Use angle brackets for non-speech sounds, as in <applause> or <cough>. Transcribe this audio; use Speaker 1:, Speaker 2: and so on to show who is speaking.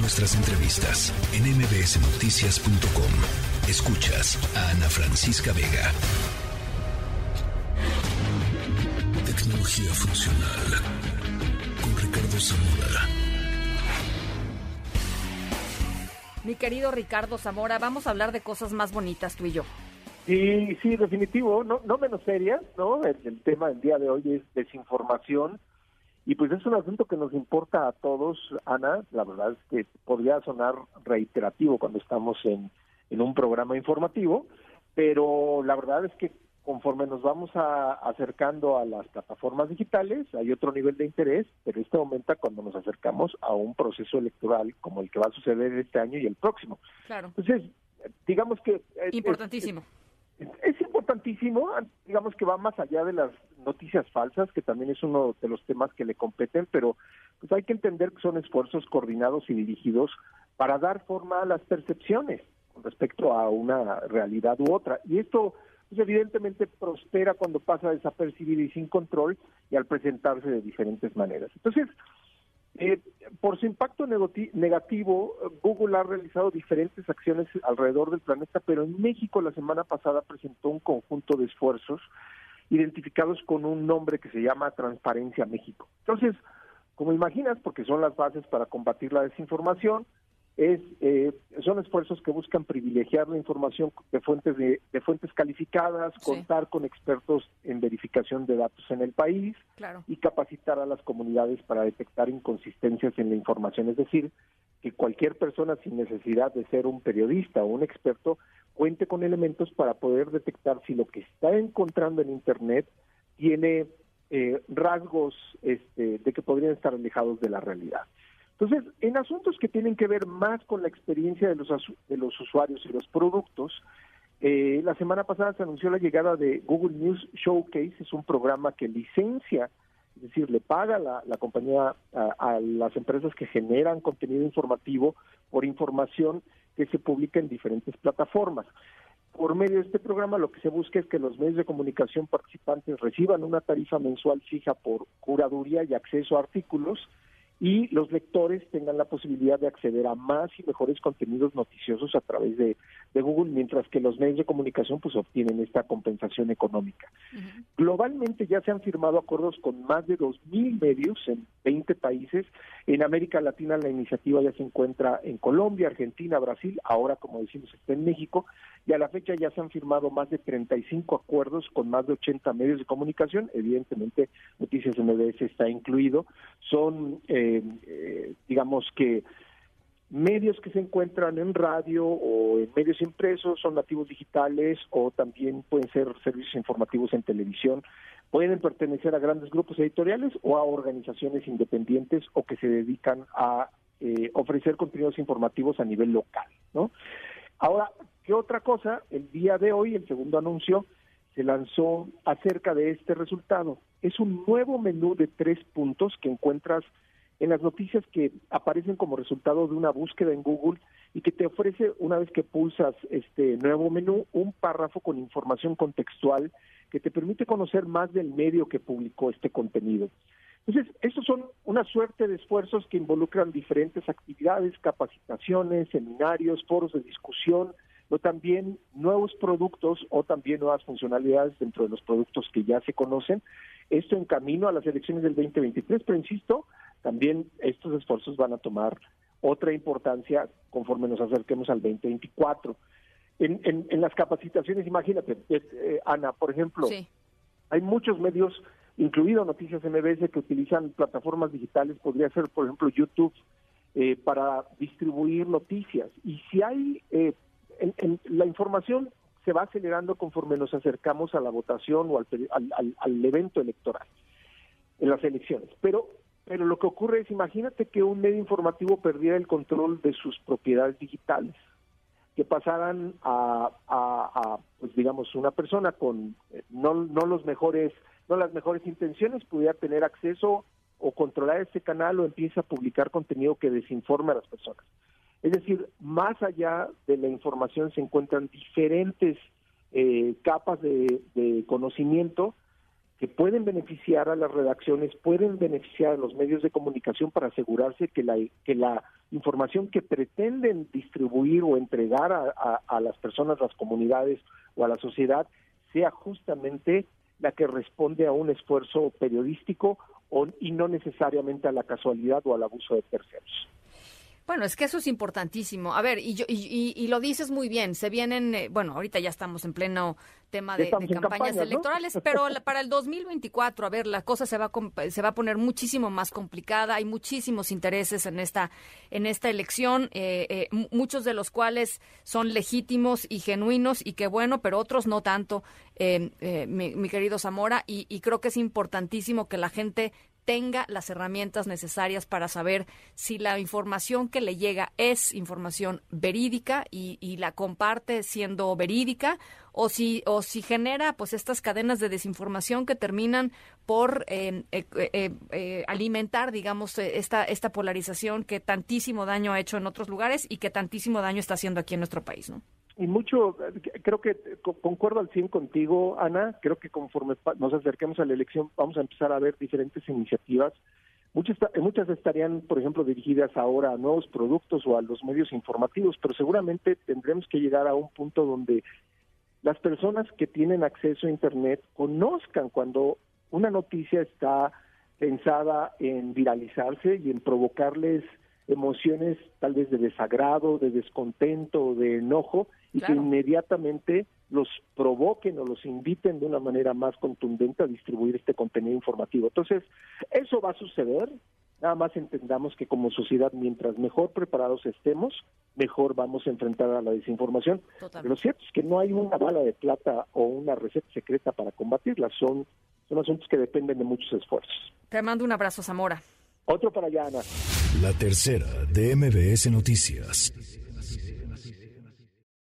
Speaker 1: Nuestras entrevistas en mbsnoticias.com. Escuchas a Ana Francisca Vega. Tecnología funcional con Ricardo Zamora.
Speaker 2: Mi querido Ricardo Zamora, vamos a hablar de cosas más bonitas tú y yo.
Speaker 3: Sí, sí, definitivo, no, no menos serias, ¿no? El, el tema del día de hoy es desinformación y pues es un asunto que nos importa a todos, Ana. La verdad es que podría sonar reiterativo cuando estamos en, en un programa informativo, pero la verdad es que conforme nos vamos a, acercando a las plataformas digitales, hay otro nivel de interés, pero este aumenta cuando nos acercamos a un proceso electoral como el que va a suceder este año y el próximo.
Speaker 2: Claro.
Speaker 3: Entonces, digamos que...
Speaker 2: Importantísimo.
Speaker 3: Es, es, importantísimo, digamos que va más allá de las noticias falsas, que también es uno de los temas que le competen, pero pues hay que entender que son esfuerzos coordinados y dirigidos para dar forma a las percepciones con respecto a una realidad u otra. Y esto pues evidentemente prospera cuando pasa desapercibido y sin control y al presentarse de diferentes maneras. Entonces, eh, por su impacto negativo, Google ha realizado diferentes acciones alrededor del planeta, pero en México la semana pasada presentó un conjunto de esfuerzos identificados con un nombre que se llama Transparencia México. Entonces, como imaginas, porque son las bases para combatir la desinformación, es eh, son esfuerzos que buscan privilegiar la información de fuentes de, de fuentes calificadas, sí. contar con expertos en verificación de datos en el país
Speaker 2: claro.
Speaker 3: y capacitar a las comunidades para detectar inconsistencias en la información, es decir, que cualquier persona sin necesidad de ser un periodista o un experto cuente con elementos para poder detectar si lo que está encontrando en internet tiene eh, rasgos este, de que podrían estar alejados de la realidad. Entonces, en asuntos que tienen que ver más con la experiencia de los, de los usuarios y los productos, eh, la semana pasada se anunció la llegada de Google News Showcase, es un programa que licencia, es decir, le paga la, la compañía a, a, las empresas que generan contenido informativo por información que se publica en diferentes plataformas. Por medio de este programa lo que se busca es que los medios de comunicación participantes reciban una tarifa mensual fija por curaduría y acceso a artículos, y los lectores tengan la posibilidad de acceder a más y mejores contenidos noticiosos a través de, de Google, mientras que los medios de comunicación pues obtienen esta compensación económica. Uh -huh. Globalmente ya se han firmado acuerdos con más de 2.000 medios en 20 países. En América Latina la iniciativa ya se encuentra en Colombia, Argentina, Brasil, ahora como decimos está en México, y a la fecha ya se han firmado más de 35 acuerdos con más de 80 medios de comunicación, evidentemente Noticias MBS está incluido, son eh, eh, digamos que medios que se encuentran en radio o en medios impresos, son nativos digitales o también pueden ser servicios informativos en televisión, pueden pertenecer a grandes grupos editoriales o a organizaciones independientes o que se dedican a eh, ofrecer contenidos informativos a nivel local, ¿no? Ahora, ¿qué otra cosa? El día de hoy, el segundo anuncio, se lanzó acerca de este resultado. Es un nuevo menú de tres puntos que encuentras en las noticias que aparecen como resultado de una búsqueda en Google y que te ofrece, una vez que pulsas este nuevo menú, un párrafo con información contextual que te permite conocer más del medio que publicó este contenido. Entonces, estos son una suerte de esfuerzos que involucran diferentes actividades, capacitaciones, seminarios, foros de discusión, pero también nuevos productos o también nuevas funcionalidades dentro de los productos que ya se conocen. Esto en camino a las elecciones del 2023, pero insisto, también estos esfuerzos van a tomar otra importancia conforme nos acerquemos al 2024. En, en, en las capacitaciones, imagínate, eh, Ana, por ejemplo,
Speaker 2: sí.
Speaker 3: hay muchos medios, incluido Noticias MBS, que utilizan plataformas digitales, podría ser, por ejemplo, YouTube, eh, para distribuir noticias. Y si hay, eh, en, en, la información se va acelerando conforme nos acercamos a la votación o al, al, evento electoral, en las elecciones. Pero pero lo que ocurre es, imagínate que un medio informativo perdiera el control de sus propiedades digitales, que pasaran a, pues digamos, una persona con eh, no, no los mejores, no las mejores intenciones pudiera tener acceso o controlar este canal o empieza a publicar contenido que desinforme a las personas. Es decir, más allá de la información se encuentran diferentes eh, capas de, conocimiento que pueden beneficiar a las redacciones, pueden beneficiar a los medios de comunicación para asegurarse que la, que la información que pretenden distribuir o entregar a, a las personas, las comunidades o a la sociedad sea justamente la que responde a un esfuerzo periodístico o, y no necesariamente a la casualidad o al abuso de terceros.
Speaker 2: Bueno, es que eso es importantísimo. A ver, y, yo, y, lo dices muy bien, se vienen, eh, bueno, ahorita ya estamos en pleno tema de, campañas electorales, <laughs> pero para el 2024, a ver, la cosa se va a, se va a poner muchísimo más complicada, hay muchísimos intereses en esta, en esta elección, eh, eh, muchos de los cuales son legítimos y genuinos y que bueno, pero otros no tanto, mi, mi, querido Zamora, y, y creo que es importantísimo que la gente tenga las herramientas necesarias para saber si la información que le llega es información verídica y, la comparte siendo verídica o si o si genera pues estas cadenas de desinformación que terminan por eh, eh, eh, alimentar digamos esta esta polarización que tantísimo daño ha hecho en otros lugares y que tantísimo daño está haciendo aquí en nuestro país, ¿no?
Speaker 3: Y mucho, creo que concuerdo al 100 contigo, Ana, creo que conforme nos acerquemos a la elección vamos a empezar a ver diferentes iniciativas. Muchas, muchas estarían, por ejemplo, dirigidas ahora a nuevos productos o a los medios informativos, pero seguramente tendremos que llegar a un punto donde las personas que tienen acceso a Internet conozcan cuando una noticia está pensada en viralizarse y en provocarles emociones tal vez de desagrado, de descontento, de enojo, y que inmediatamente los provoquen o los inviten de una manera más contundente a distribuir este contenido informativo. Entonces, eso va a suceder. Nada más entendamos que como sociedad, mientras mejor preparados estemos, mejor vamos a enfrentar a la desinformación. Lo cierto es que no hay una bala de plata o una receta secreta para combatirla. Son, son asuntos que dependen de muchos esfuerzos.
Speaker 2: Te mando un abrazo, Zamora.
Speaker 3: Otro para allá, Ana.
Speaker 1: La tercera de MBS Noticias.